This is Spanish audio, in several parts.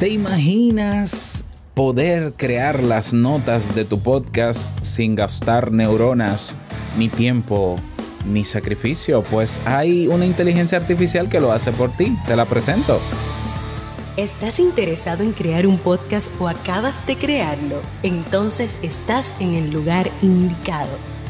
¿Te imaginas poder crear las notas de tu podcast sin gastar neuronas, ni tiempo, ni sacrificio? Pues hay una inteligencia artificial que lo hace por ti. Te la presento. ¿Estás interesado en crear un podcast o acabas de crearlo? Entonces estás en el lugar indicado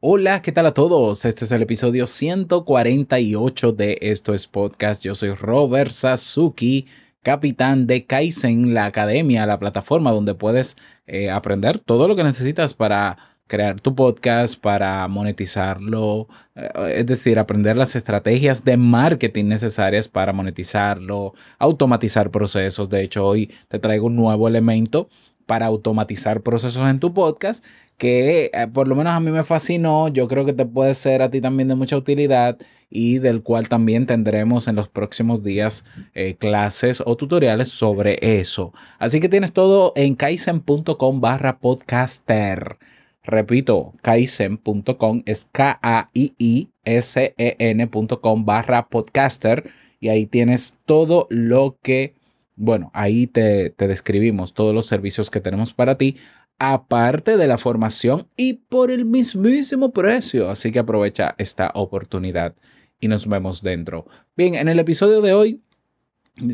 Hola, ¿qué tal a todos? Este es el episodio 148 de Esto es Podcast. Yo soy Robert Sasuki, capitán de Kaizen, la academia, la plataforma donde puedes eh, aprender todo lo que necesitas para crear tu podcast, para monetizarlo, eh, es decir, aprender las estrategias de marketing necesarias para monetizarlo, automatizar procesos. De hecho, hoy te traigo un nuevo elemento para automatizar procesos en tu podcast que eh, por lo menos a mí me fascinó, yo creo que te puede ser a ti también de mucha utilidad y del cual también tendremos en los próximos días eh, clases o tutoriales sobre eso. Así que tienes todo en kaizen.com barra podcaster. Repito, kaizen.com es K-A-I-I-S-E-N.com barra podcaster y ahí tienes todo lo que, bueno, ahí te, te describimos todos los servicios que tenemos para ti aparte de la formación y por el mismísimo precio. Así que aprovecha esta oportunidad y nos vemos dentro. Bien, en el episodio de hoy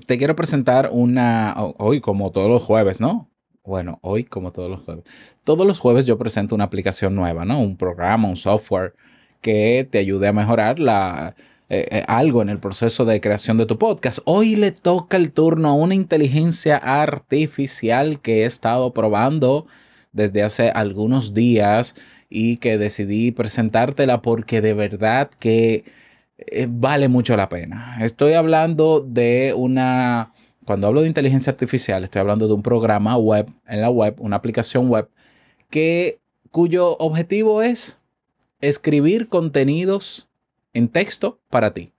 te quiero presentar una, hoy como todos los jueves, ¿no? Bueno, hoy como todos los jueves. Todos los jueves yo presento una aplicación nueva, ¿no? Un programa, un software que te ayude a mejorar la, eh, eh, algo en el proceso de creación de tu podcast. Hoy le toca el turno a una inteligencia artificial que he estado probando desde hace algunos días y que decidí presentártela porque de verdad que eh, vale mucho la pena. Estoy hablando de una, cuando hablo de inteligencia artificial, estoy hablando de un programa web, en la web, una aplicación web, que, cuyo objetivo es escribir contenidos en texto para ti.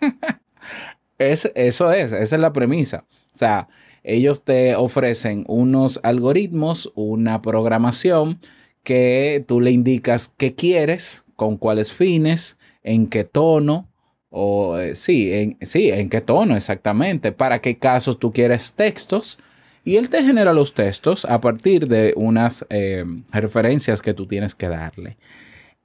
es, eso es, esa es la premisa. O sea, ellos te ofrecen unos algoritmos, una programación que tú le indicas qué quieres, con cuáles fines, en qué tono, o eh, sí, en, sí, en qué tono exactamente, para qué casos tú quieres textos. Y él te genera los textos a partir de unas eh, referencias que tú tienes que darle.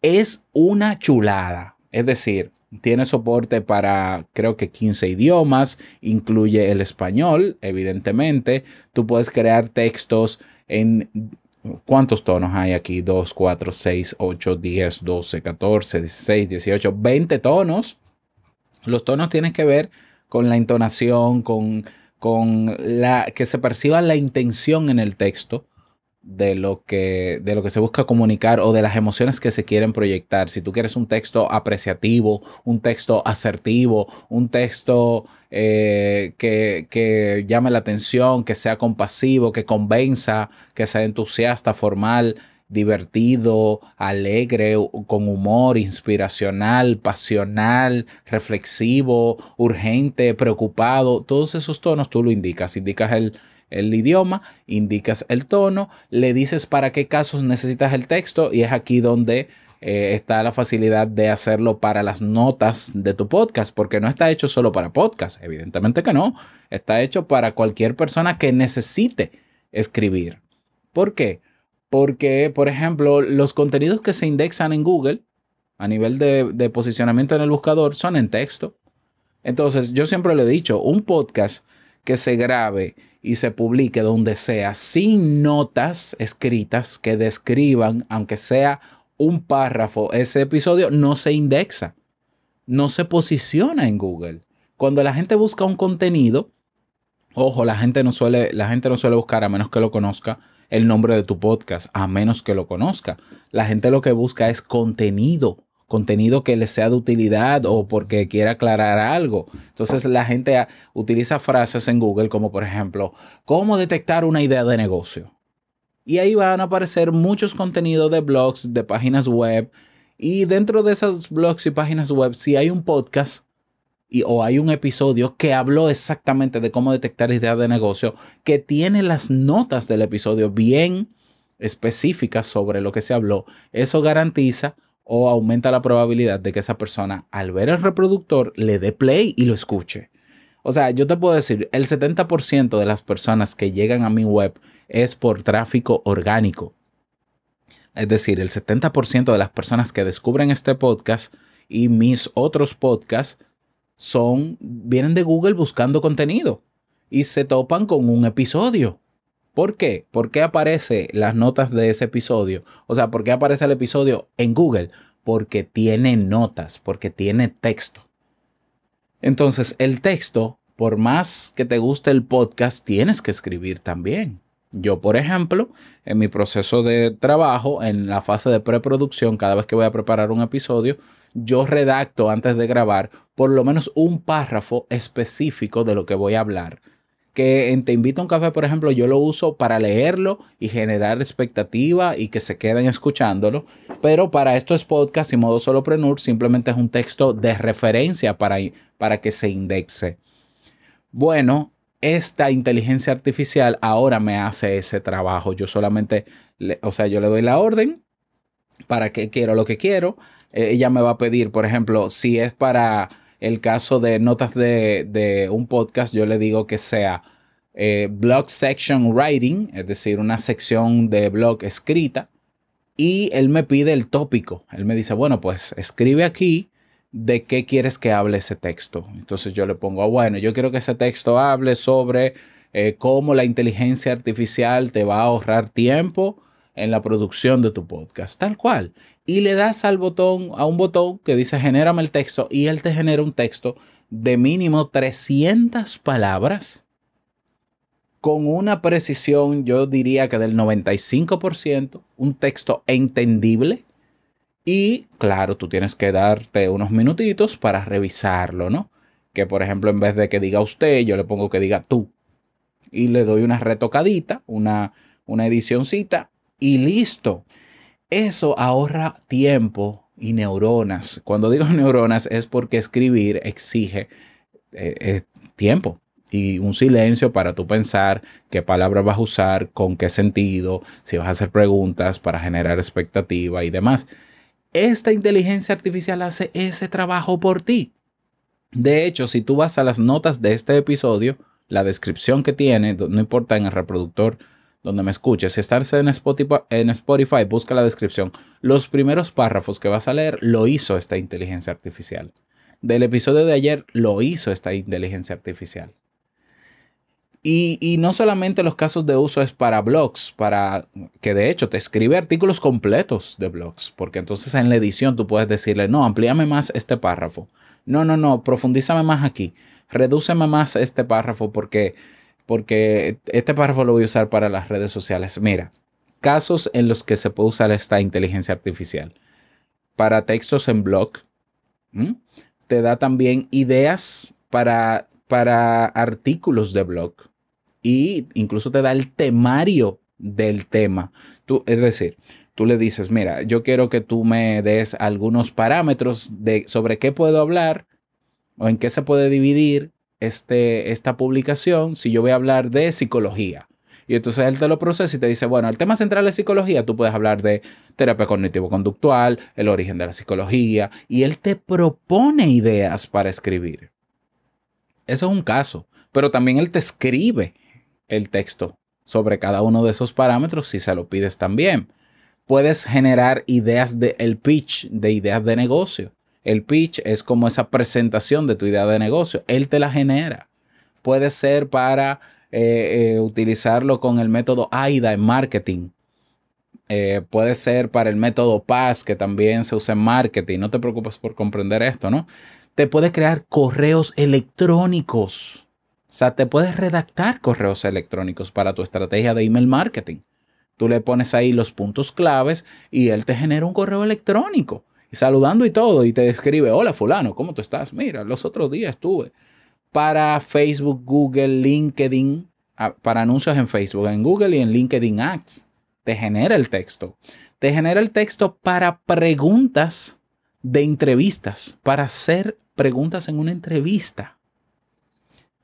Es una chulada. Es decir, tiene soporte para creo que 15 idiomas, incluye el español, evidentemente. Tú puedes crear textos en... ¿Cuántos tonos hay aquí? 2, 4, 6, 8, 10, 12, 14, 16, 18, 20 tonos. Los tonos tienen que ver con la entonación, con, con la que se perciba la intención en el texto de lo, que, de lo que se busca comunicar o de las emociones que se quieren proyectar. Si tú quieres un texto apreciativo, un texto asertivo, un texto eh, que, que, llame la atención, que sea compasivo, que convenza, que sea entusiasta, formal, divertido, alegre, con humor, inspiracional, pasional, reflexivo, urgente, preocupado, todos esos tonos tú lo indicas, indicas el el idioma, indicas el tono, le dices para qué casos necesitas el texto y es aquí donde eh, está la facilidad de hacerlo para las notas de tu podcast, porque no está hecho solo para podcast, evidentemente que no, está hecho para cualquier persona que necesite escribir. ¿Por qué? Porque, por ejemplo, los contenidos que se indexan en Google a nivel de, de posicionamiento en el buscador son en texto. Entonces, yo siempre le he dicho, un podcast que se grabe y se publique donde sea sin notas escritas que describan, aunque sea un párrafo, ese episodio no se indexa, no se posiciona en Google. Cuando la gente busca un contenido, ojo, la gente no suele, la gente no suele buscar a menos que lo conozca el nombre de tu podcast, a menos que lo conozca. La gente lo que busca es contenido, contenido que le sea de utilidad o porque quiera aclarar algo. Entonces la gente utiliza frases en Google como por ejemplo, ¿cómo detectar una idea de negocio? Y ahí van a aparecer muchos contenidos de blogs, de páginas web. Y dentro de esos blogs y páginas web, si hay un podcast y, o hay un episodio que habló exactamente de cómo detectar ideas de negocio, que tiene las notas del episodio bien específicas sobre lo que se habló, eso garantiza o aumenta la probabilidad de que esa persona al ver el reproductor le dé play y lo escuche. O sea, yo te puedo decir, el 70% de las personas que llegan a mi web es por tráfico orgánico. Es decir, el 70% de las personas que descubren este podcast y mis otros podcasts son vienen de Google buscando contenido y se topan con un episodio. ¿Por qué? ¿Por qué aparece las notas de ese episodio? O sea, ¿por qué aparece el episodio en Google? Porque tiene notas, porque tiene texto. Entonces, el texto, por más que te guste el podcast, tienes que escribir también. Yo, por ejemplo, en mi proceso de trabajo, en la fase de preproducción, cada vez que voy a preparar un episodio, yo redacto antes de grabar por lo menos un párrafo específico de lo que voy a hablar que en Te invito a un café, por ejemplo, yo lo uso para leerlo y generar expectativa y que se queden escuchándolo. Pero para estos podcast y modo solopreneur simplemente es un texto de referencia para, para que se indexe. Bueno, esta inteligencia artificial ahora me hace ese trabajo. Yo solamente, o sea, yo le doy la orden para que quiero lo que quiero. Eh, ella me va a pedir, por ejemplo, si es para el caso de notas de, un podcast, yo le digo que sea eh, blog section writing, es decir, una sección de blog escrita, y él me pide el tópico. Él me dice, bueno, pues escribe aquí de qué quieres que hable ese texto. Entonces yo le pongo, ah, bueno, yo quiero que ese texto hable sobre eh, cómo la inteligencia artificial te va a ahorrar tiempo en la producción de tu podcast, tal cual y le das al botón, a un botón que dice genérame el texto y él te genera un texto de mínimo 300 palabras con una precisión, yo diría que del 95%, un texto entendible. Y claro, tú tienes que darte unos minutitos para revisarlo, ¿no? Que por ejemplo, en vez de que diga usted, yo le pongo que diga tú. Y le doy una retocadita, una, una edicióncita y listo. Eso ahorra tiempo y neuronas. Cuando digo neuronas es porque escribir exige eh, eh, tiempo y un silencio para tú pensar qué palabras vas a usar, con qué sentido, si vas a hacer preguntas para generar expectativa y demás. Esta inteligencia artificial hace ese trabajo por ti. De hecho, si tú vas a las notas de este episodio, la descripción que tiene, no importa en el reproductor donde me escuches. Si estás en Spotify, en Spotify, busca la descripción. Los primeros párrafos que vas a leer lo hizo esta inteligencia artificial. Del episodio de ayer lo hizo esta inteligencia artificial. Y, y, no solamente los casos de uso es para blogs, para que de hecho te escribe artículos completos de blogs, porque entonces en la edición tú puedes decirle, no, amplíame más este párrafo. No, no, no, profundízame más aquí. Redúceme más este párrafo porque porque este párrafo lo voy a usar para las redes sociales. Mira, casos en los que se puede usar esta inteligencia artificial. Para textos en blog, te da también ideas para, para artículos de blog y incluso te da el temario del tema. Tú, es decir, tú le dices, mira, yo quiero que tú me des algunos parámetros de sobre qué puedo hablar o en qué se puede dividir este, esta publicación si yo voy a hablar de psicología. Y entonces él te lo procesa y te dice, bueno, el tema central es psicología, tú puedes hablar de terapia cognitivo-conductual, el origen de la psicología, y él te propone ideas para escribir. Eso es un caso, pero también él te escribe el texto sobre cada uno de esos parámetros si se lo pides también. Puedes generar ideas de el pitch, de ideas de negocio. El pitch es como esa presentación de tu idea de negocio. Él te la genera. Puede ser para eh, eh, utilizarlo con el método AIDA en marketing. Eh, puede ser para el método PAS, que también se usa en marketing. No te preocupes por comprender esto, ¿no? Te puedes crear correos electrónicos. O sea, te puedes redactar correos electrónicos para tu estrategia de email marketing. Tú le pones ahí los puntos claves y él te genera un correo electrónico saludando y todo, y te escribe, hola fulano, ¿cómo tú estás? Mira, los otros días estuve para Facebook, Google, LinkedIn, para anuncios en Facebook, en Google y en LinkedIn Ads. Te genera el texto. Te genera el texto para preguntas de entrevistas, para hacer preguntas en una entrevista.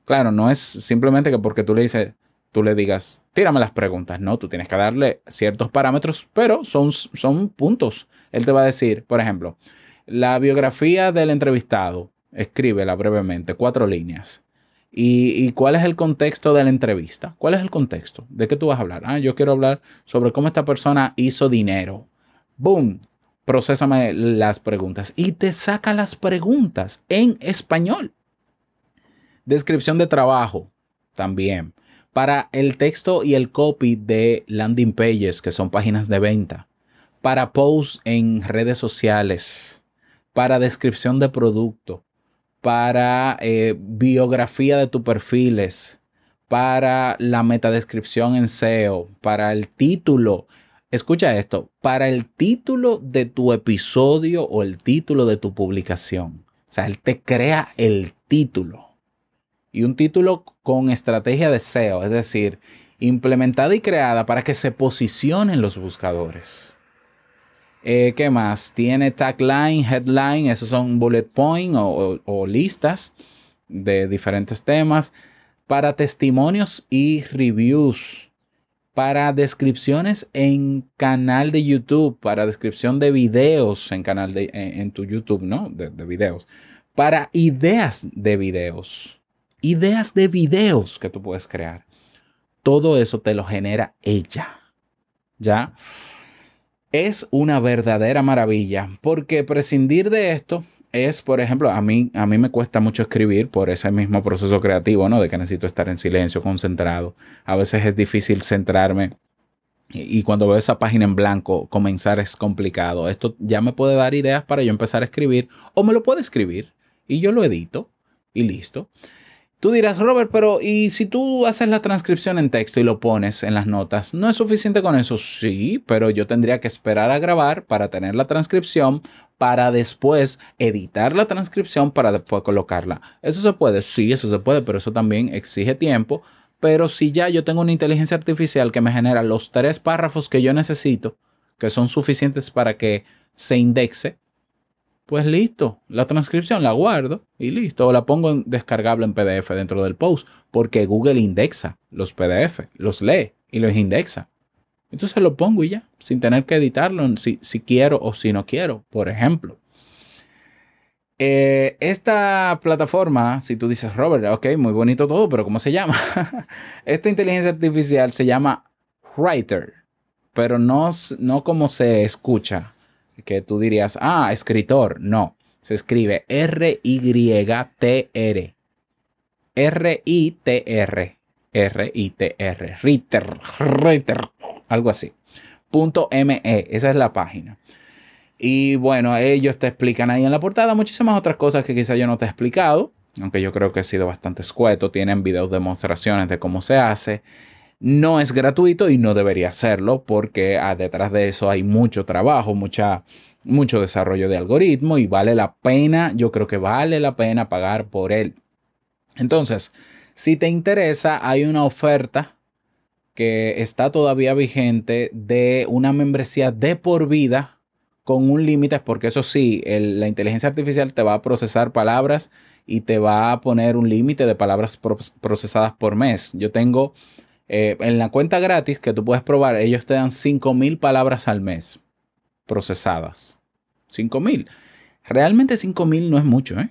Claro, no es simplemente que porque tú le dices, tú le digas, tírame las preguntas. No, tú tienes que darle ciertos parámetros, pero son, son puntos. Él te va a decir, por ejemplo, la biografía del entrevistado, escríbela brevemente, cuatro líneas. ¿Y, cuál es el contexto de la entrevista? ¿Cuál es el contexto? ¿De qué tú vas a hablar? Ah, yo quiero hablar sobre cómo esta persona hizo dinero. ¡Boom! Procésame las preguntas y te saca las preguntas en español. Descripción de trabajo también. Para el texto y el copy de landing pages, que son páginas de venta. Para posts en redes sociales. Para descripción de producto para eh, biografía de tus perfiles, para la metadescripción en SEO, para el título. Escucha esto, para el título de tu episodio o el título de tu publicación. O sea, él te crea el título. Y un título con estrategia de SEO, es decir, implementada y creada para que se posicionen los buscadores. Eh, ¿Qué más? Tiene tagline, headline, esos son bullet point o, listas de diferentes temas. Para testimonios y reviews. Para descripciones en canal de YouTube. Para descripción de videos en canal de en, tu YouTube, ¿no? De, de videos. Para ideas de videos. Ideas de videos que tú puedes crear. Todo eso te lo genera ella. ¿Ya? es una verdadera maravilla, porque prescindir de esto es, por ejemplo, a mí, a mí me cuesta mucho escribir por ese mismo proceso creativo, ¿no? De que necesito estar en silencio, concentrado. A veces es difícil centrarme y, cuando veo esa página en blanco, comenzar es complicado. Esto ya me puede dar ideas para yo empezar a escribir o me lo puede escribir y yo lo edito y listo. Tú dirás, Robert, pero ¿y si tú haces la transcripción en texto y lo pones en las notas? ¿No es suficiente con eso? Sí, pero yo tendría que esperar a grabar para tener la transcripción, para después editar la transcripción, para después colocarla. ¿Eso se puede? Sí, eso se puede, pero eso también exige tiempo. Pero si ya yo tengo una inteligencia artificial que me genera los tres párrafos que yo necesito, que son suficientes para que se indexe, pues listo, la transcripción la guardo y listo, o la pongo en descargable en PDF dentro del post, porque Google indexa los PDF, los lee y los indexa. Entonces lo pongo y ya, sin tener que editarlo si, si quiero o si no quiero, por ejemplo. Eh, esta plataforma, si tú dices, Robert, ok, muy bonito todo, pero ¿cómo se llama? esta inteligencia artificial se llama Writer, pero no, no como se escucha que tú dirías, ah, escritor. No, se escribe R-Y-T-R. R-I-T-R. R-I-T-R. Ritter. Ritter. Algo así. Punto M-E. Esa es la página. Y bueno, ellos te explican ahí en la portada muchísimas otras cosas que quizá yo no te he explicado. Aunque yo creo que he sido bastante escueto. Tienen videos demostraciones de cómo se hace. No es gratuito y no debería serlo porque ah, detrás de eso hay mucho trabajo, mucha, mucho desarrollo de algoritmo y vale la pena, yo creo que vale la pena pagar por él. Entonces, si te interesa, hay una oferta que está todavía vigente de una membresía de por vida con un límite, porque eso sí, la inteligencia artificial te va a procesar palabras y te va a poner un límite de palabras procesadas por mes. Yo tengo eh, en la cuenta gratis que tú puedes probar, ellos te dan 5000 palabras al mes procesadas. 5000. Realmente 5000 no es mucho, ¿eh?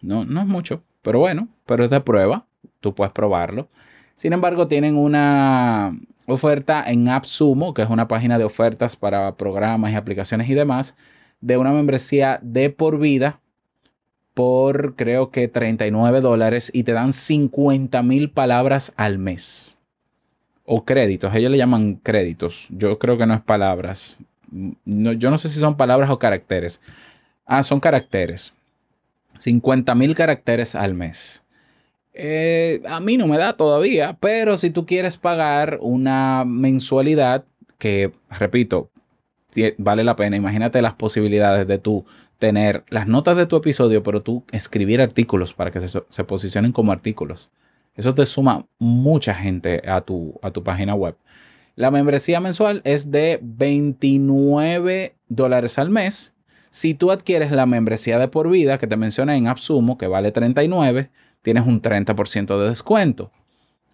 No, no es mucho. Pero bueno, pero es de prueba. Tú puedes probarlo. Sin embargo, tienen una oferta en AppSumo, que es una página de ofertas para programas y aplicaciones y demás, de una membresía de por vida por creo que 39 dólares y te dan 50 mil palabras al mes o créditos. Ellos le llaman créditos. Yo creo que no es palabras. No, yo no sé si son palabras o caracteres. Ah, son caracteres. 50 mil caracteres al mes. Eh, a mí no me da todavía, pero si tú quieres pagar una mensualidad que, repito, vale la pena. Imagínate las posibilidades de tú tener las notas de tu episodio, pero tú escribir artículos para que se, se posicionen como artículos. Eso te suma mucha gente a tu, a tu página web. La membresía mensual es de 29 dólares al mes. Si tú adquieres la membresía de por vida que te mencioné en Absumo, que vale 39, tienes un 30% de descuento.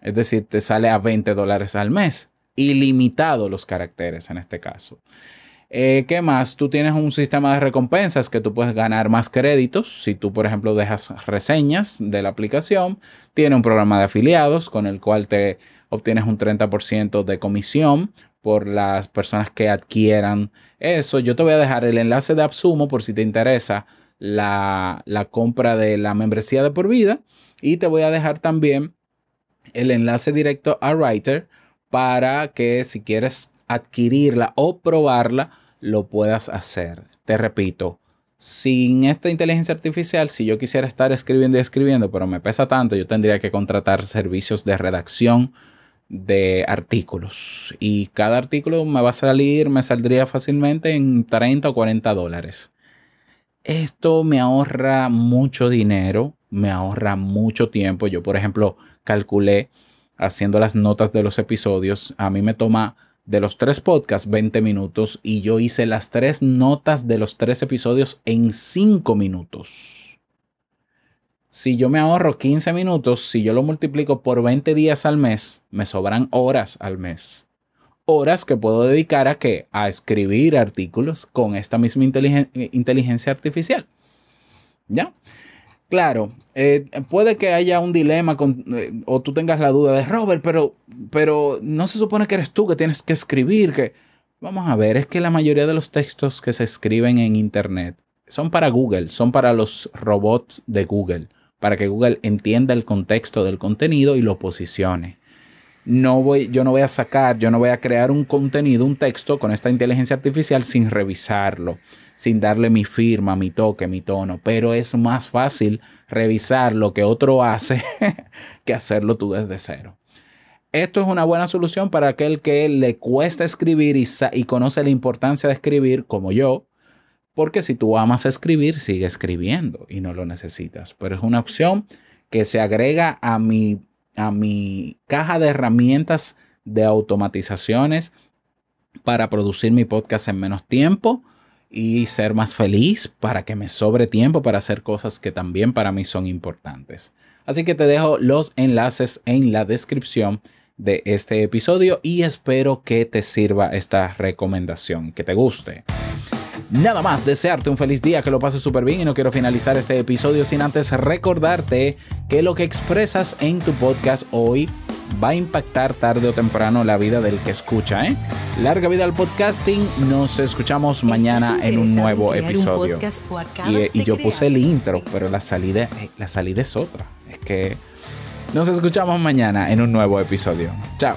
Es decir, te sale a 20 dólares al mes. Ilimitado los caracteres en este caso. Eh, ¿Qué más? Tú tienes un sistema de recompensas que tú puedes ganar más créditos. Si tú, por ejemplo, dejas reseñas de la aplicación, tiene un programa de afiliados con el cual te obtienes un 30% de comisión por las personas que adquieran eso. Yo te voy a dejar el enlace de Absumo por si te interesa la, la compra de la membresía de por vida. Y te voy a dejar también el enlace directo a Writer para que si quieres adquirirla o probarla, lo puedas hacer. Te repito, sin esta inteligencia artificial, si yo quisiera estar escribiendo y escribiendo, pero me pesa tanto, yo tendría que contratar servicios de redacción de artículos. Y cada artículo me va a salir, me saldría fácilmente en 30 o 40 dólares. Esto me ahorra mucho dinero, me ahorra mucho tiempo. Yo, por ejemplo, calculé haciendo las notas de los episodios, a mí me toma de los tres podcasts 20 minutos y yo hice las tres notas de los tres episodios en 5 minutos. Si yo me ahorro 15 minutos, si yo lo multiplico por 20 días al mes, me sobran horas al mes. Horas que puedo dedicar a qué? A escribir artículos con esta misma inteligencia artificial. ¿Ya? Claro, eh, puede que haya un dilema con, eh, o tú tengas la duda de Robert, pero, pero no se supone que eres tú que tienes que escribir. Que... Vamos a ver, es que la mayoría de los textos que se escriben en Internet son para Google, son para los robots de Google, para que Google entienda el contexto del contenido y lo posicione. No voy, yo no voy a sacar, yo no voy a crear un contenido, un texto con esta inteligencia artificial sin revisarlo sin darle mi firma, mi toque, mi tono, pero es más fácil revisar lo que otro hace que hacerlo tú desde cero. Esto es una buena solución para aquel que le cuesta escribir y, y conoce la importancia de escribir como yo, porque si tú amas escribir, sigue escribiendo y no lo necesitas. Pero es una opción que se agrega a mi, a mi caja de herramientas de automatizaciones para producir mi podcast en menos tiempo y ser más feliz para que me sobre tiempo para hacer cosas que también para mí son importantes. Así que te dejo los enlaces en la descripción de este episodio y espero que te sirva esta recomendación, que te guste. Nada más, desearte un feliz día, que lo pases súper bien y no quiero finalizar este episodio sin antes recordarte que lo que expresas en tu podcast hoy va a impactar tarde o temprano la vida del que escucha. ¿eh? Larga vida al podcasting, nos escuchamos mañana en un nueepisodio. episodio. Y, y, yo puse el intro, pero la salida, eh, la salida es otra. Es que nos escuchamos mañana en un nuevo episodio. Chao.